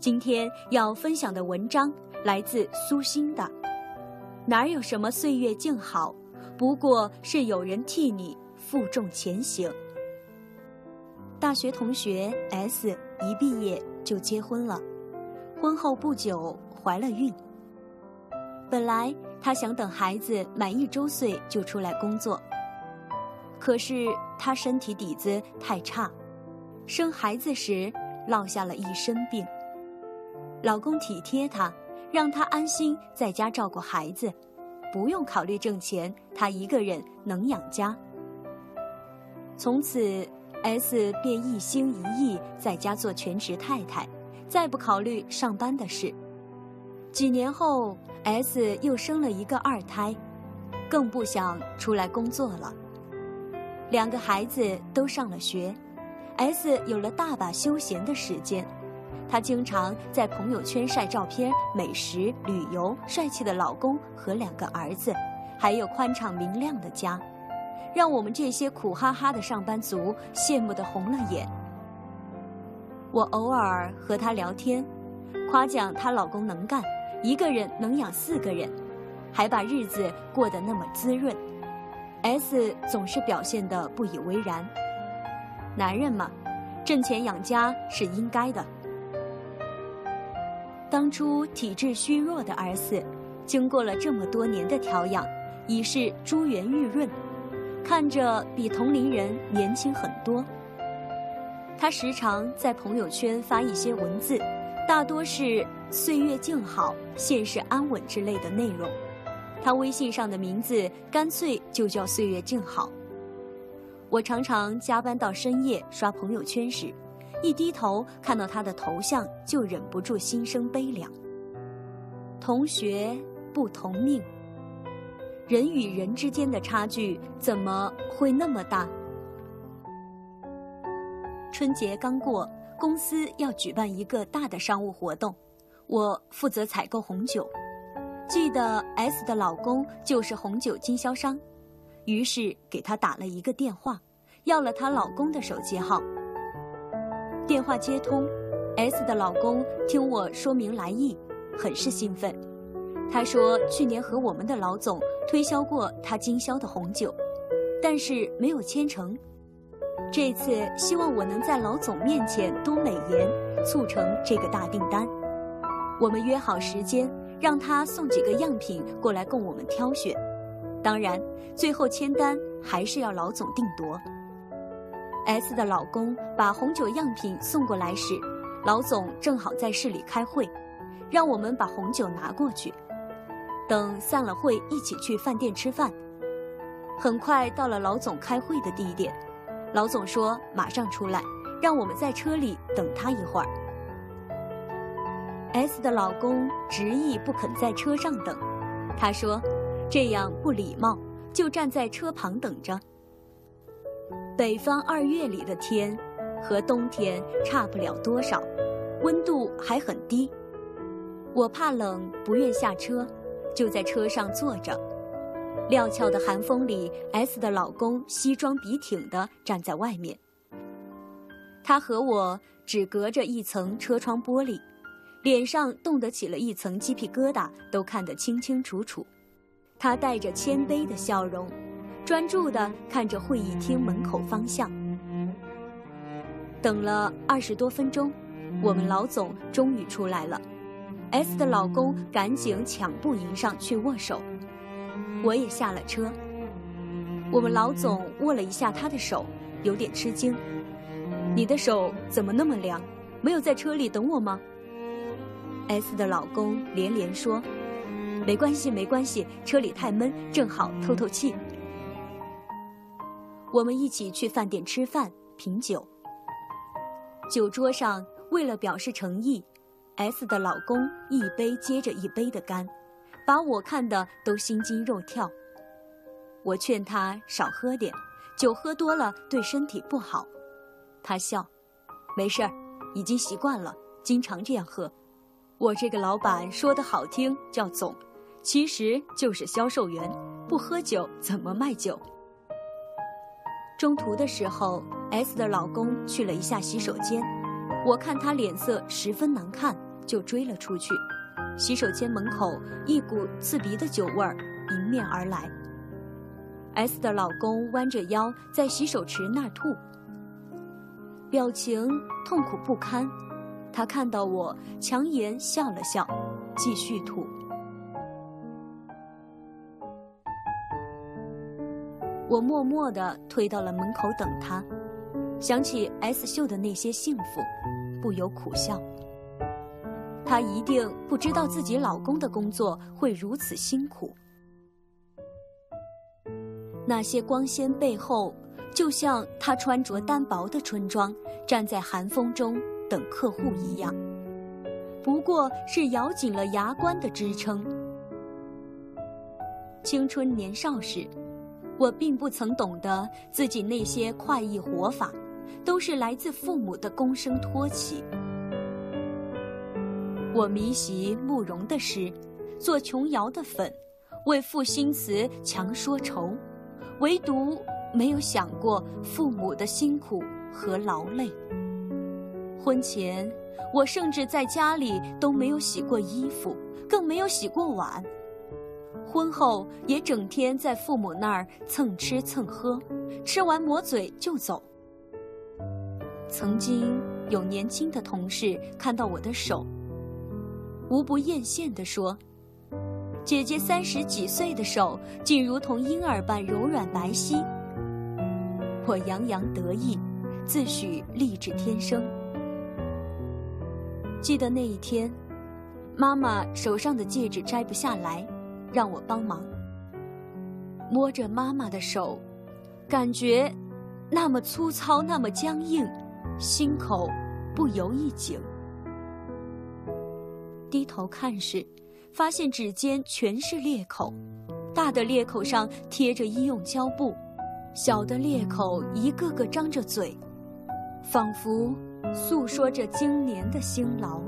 今天要分享的文章来自苏欣的《哪有什么岁月静好，不过是有人替你负重前行》。大学同学 S 一毕业就结婚了，婚后不久怀了孕。本来她想等孩子满一周岁就出来工作，可是她身体底子太差，生孩子时落下了一身病。老公体贴她，让她安心在家照顾孩子，不用考虑挣钱，她一个人能养家。从此，S 便一心一意在家做全职太太，再不考虑上班的事。几年后，S 又生了一个二胎，更不想出来工作了。两个孩子都上了学，S 有了大把休闲的时间。她经常在朋友圈晒照片、美食、旅游、帅气的老公和两个儿子，还有宽敞明亮的家，让我们这些苦哈哈的上班族羡慕的红了眼。我偶尔和她聊天，夸奖她老公能干，一个人能养四个人，还把日子过得那么滋润。S 总是表现得不以为然。男人嘛，挣钱养家是应该的。当初体质虚弱的儿子，经过了这么多年的调养，已是珠圆玉润，看着比同龄人年轻很多。他时常在朋友圈发一些文字，大多是“岁月静好，现世安稳”之类的内容。他微信上的名字干脆就叫“岁月静好”。我常常加班到深夜刷朋友圈时。一低头看到他的头像，就忍不住心生悲凉。同学不同命，人与人之间的差距怎么会那么大？春节刚过，公司要举办一个大的商务活动，我负责采购红酒。记得 S 的老公就是红酒经销商，于是给他打了一个电话，要了她老公的手机号。电话接通，S 的老公听我说明来意，很是兴奋。他说去年和我们的老总推销过他经销的红酒，但是没有签成。这次希望我能在老总面前多美言，促成这个大订单。我们约好时间，让他送几个样品过来供我们挑选。当然，最后签单还是要老总定夺。S 的老公把红酒样品送过来时，老总正好在市里开会，让我们把红酒拿过去。等散了会，一起去饭店吃饭。很快到了老总开会的地点，老总说马上出来，让我们在车里等他一会儿。S 的老公执意不肯在车上等，他说这样不礼貌，就站在车旁等着。北方二月里的天，和冬天差不了多少，温度还很低。我怕冷，不愿下车，就在车上坐着。料峭的寒风里，S 的老公西装笔挺地站在外面。他和我只隔着一层车窗玻璃，脸上冻得起了一层鸡皮疙瘩，都看得清清楚楚。他带着谦卑的笑容。专注地看着会议厅门口方向，等了二十多分钟，我们老总终于出来了。S 的老公赶紧抢步迎上去握手，我也下了车。我们老总握了一下他的手，有点吃惊：“你的手怎么那么凉？没有在车里等我吗？”S 的老公连连说：“没关系，没关系，车里太闷，正好透透气。”我们一起去饭店吃饭品酒，酒桌上为了表示诚意，S 的老公一杯接着一杯的干，把我看的都心惊肉跳。我劝他少喝点，酒喝多了对身体不好。他笑，没事儿，已经习惯了，经常这样喝。我这个老板说的好听叫总，其实就是销售员，不喝酒怎么卖酒？中途的时候，S 的老公去了一下洗手间，我看他脸色十分难看，就追了出去。洗手间门口，一股刺鼻的酒味儿迎面而来。S 的老公弯着腰在洗手池那吐，表情痛苦不堪。他看到我，强颜笑了笑，继续吐。我默默地退到了门口等他，想起 S 秀的那些幸福，不由苦笑。她一定不知道自己老公的工作会如此辛苦。那些光鲜背后，就像她穿着单薄的春装，站在寒风中等客户一样，不过是咬紧了牙关的支撑。青春年少时，我并不曾懂得自己那些快意活法，都是来自父母的躬声托起。我迷习慕容的诗，做琼瑶的粉，为赋新词强说愁，唯独没有想过父母的辛苦和劳累。婚前，我甚至在家里都没有洗过衣服，更没有洗过碗。婚后也整天在父母那儿蹭吃蹭喝，吃完抹嘴就走。曾经有年轻的同事看到我的手。无不艳羡地说：“姐姐三十几岁的手，竟如同婴儿般柔软白皙。”我洋洋得意，自诩丽质天生。记得那一天，妈妈手上的戒指摘不下来，让我帮忙。摸着妈妈的手，感觉那么粗糙，那么僵硬，心口不由一紧。低头看时，发现指尖全是裂口，大的裂口上贴着医用胶布，小的裂口一个个张着嘴，仿佛诉说着经年的辛劳。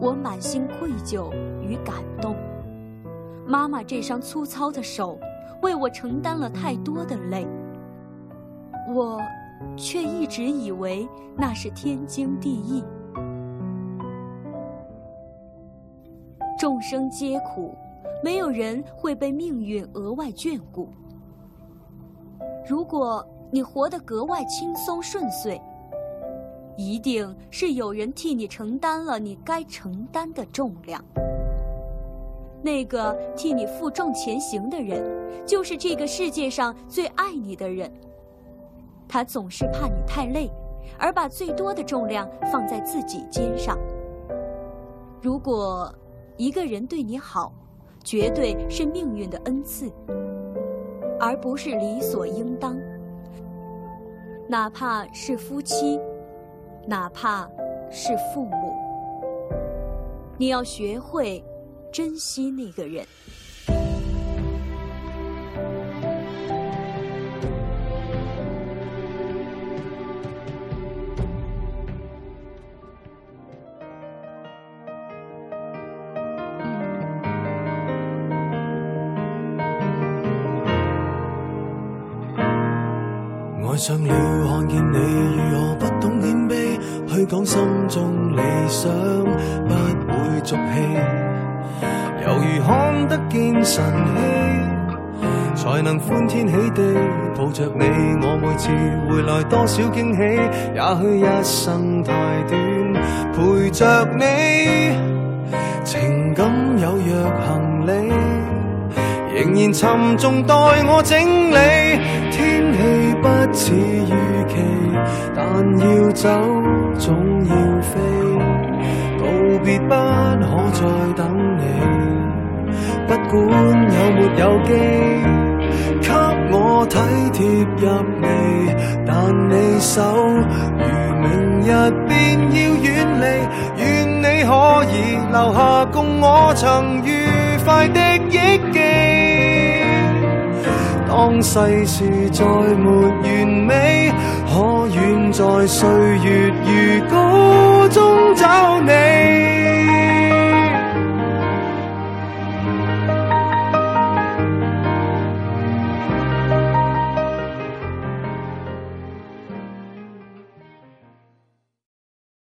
我满心愧疚与感动，妈妈这双粗糙的手，为我承担了太多的累，我却一直以为那是天经地义。众生皆苦，没有人会被命运额外眷顾。如果你活得格外轻松顺遂，一定是有人替你承担了你该承担的重量。那个替你负重前行的人，就是这个世界上最爱你的人。他总是怕你太累，而把最多的重量放在自己肩上。如果。一个人对你好，绝对是命运的恩赐，而不是理所应当。哪怕是夫妻，哪怕是父母，你要学会珍惜那个人。爱上了，看见你如何不懂谦卑，去讲心中理想，不会俗气。犹如看得见神迹，才能欢天喜地抱着你。我每次回来多少惊喜，也许一生太短，陪着你，情感有若行李，仍然沉重待我整理。天气不似预期，但要走总要飞，别不可再等你。不管有没有机，给我体贴入微，但你手如明日便要远离，愿你可以留下共我曾愉快的忆记。当世事再没完美，可远在岁月如歌。